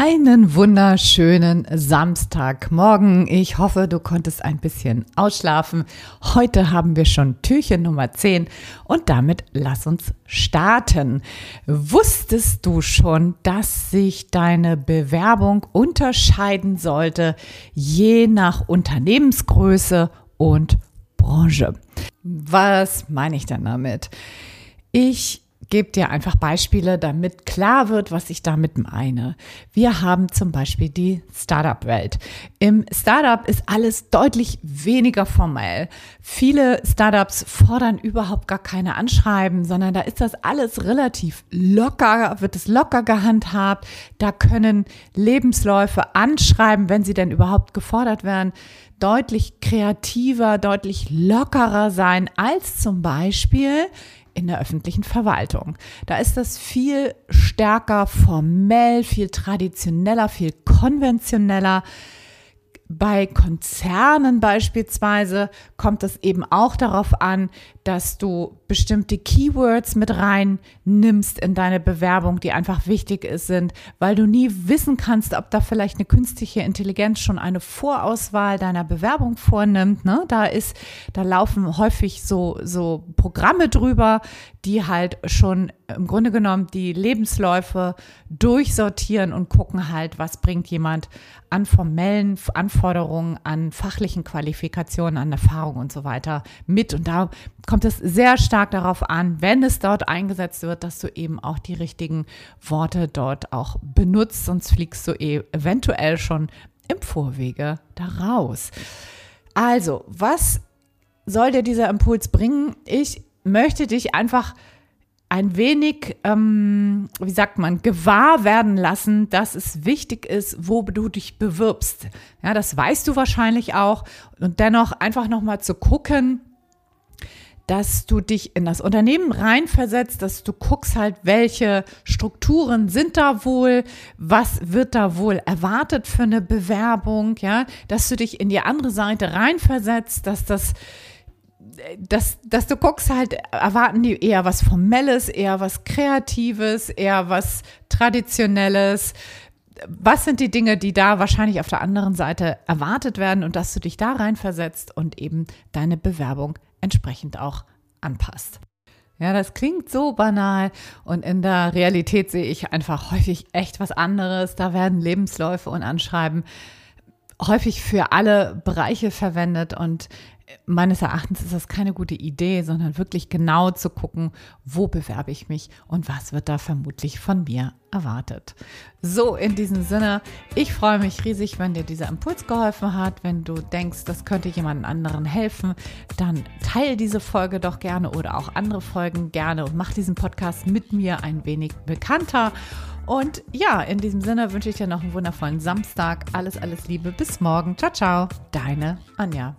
Einen wunderschönen Samstagmorgen. Ich hoffe, du konntest ein bisschen ausschlafen. Heute haben wir schon Türchen Nummer 10 und damit lass uns starten. Wusstest du schon, dass sich deine Bewerbung unterscheiden sollte, je nach Unternehmensgröße und Branche? Was meine ich denn damit? Ich gebe dir einfach Beispiele, damit klar wird, was ich damit meine. Wir haben zum Beispiel die Startup-Welt. Im Startup ist alles deutlich weniger formell. Viele Startups fordern überhaupt gar keine Anschreiben, sondern da ist das alles relativ locker, wird es locker gehandhabt. Da können Lebensläufe anschreiben, wenn sie denn überhaupt gefordert werden deutlich kreativer, deutlich lockerer sein als zum Beispiel in der öffentlichen Verwaltung. Da ist das viel stärker formell, viel traditioneller, viel konventioneller. Bei Konzernen beispielsweise kommt es eben auch darauf an, dass du bestimmte Keywords mit rein nimmst in deine Bewerbung, die einfach wichtig sind, weil du nie wissen kannst, ob da vielleicht eine künstliche Intelligenz schon eine Vorauswahl deiner Bewerbung vornimmt. Ne? Da ist, da laufen häufig so, so Programme drüber, die halt schon im Grunde genommen die Lebensläufe durchsortieren und gucken halt, was bringt jemand an formellen Anforderungen, an fachlichen Qualifikationen, an Erfahrung und so weiter mit. Und da kommt es sehr stark darauf an, wenn es dort eingesetzt wird, dass du eben auch die richtigen Worte dort auch benutzt, sonst fliegst du eh eventuell schon im Vorwege daraus. Also, was soll dir dieser Impuls bringen? Ich möchte dich einfach ein wenig, ähm, wie sagt man, gewahr werden lassen, dass es wichtig ist, wo du dich bewirbst. Ja, das weißt du wahrscheinlich auch. Und dennoch einfach nochmal zu gucken, dass du dich in das Unternehmen reinversetzt, dass du guckst halt, welche Strukturen sind da wohl, was wird da wohl erwartet für eine Bewerbung, ja, dass du dich in die andere Seite reinversetzt, dass das dass, dass du guckst halt, erwarten die eher was Formelles, eher was Kreatives, eher was Traditionelles. Was sind die Dinge, die da wahrscheinlich auf der anderen Seite erwartet werden und dass du dich da reinversetzt und eben deine Bewerbung entsprechend auch anpasst. Ja, das klingt so banal und in der Realität sehe ich einfach häufig echt was anderes. Da werden Lebensläufe und Anschreiben häufig für alle Bereiche verwendet und meines Erachtens ist das keine gute Idee, sondern wirklich genau zu gucken, wo bewerbe ich mich und was wird da vermutlich von mir erwartet. So, in diesem Sinne, ich freue mich riesig, wenn dir dieser Impuls geholfen hat. Wenn du denkst, das könnte jemand anderen helfen, dann teile diese Folge doch gerne oder auch andere Folgen gerne und mach diesen Podcast mit mir ein wenig bekannter. Und ja, in diesem Sinne wünsche ich dir noch einen wundervollen Samstag. Alles, alles Liebe. Bis morgen. Ciao, ciao. Deine Anja.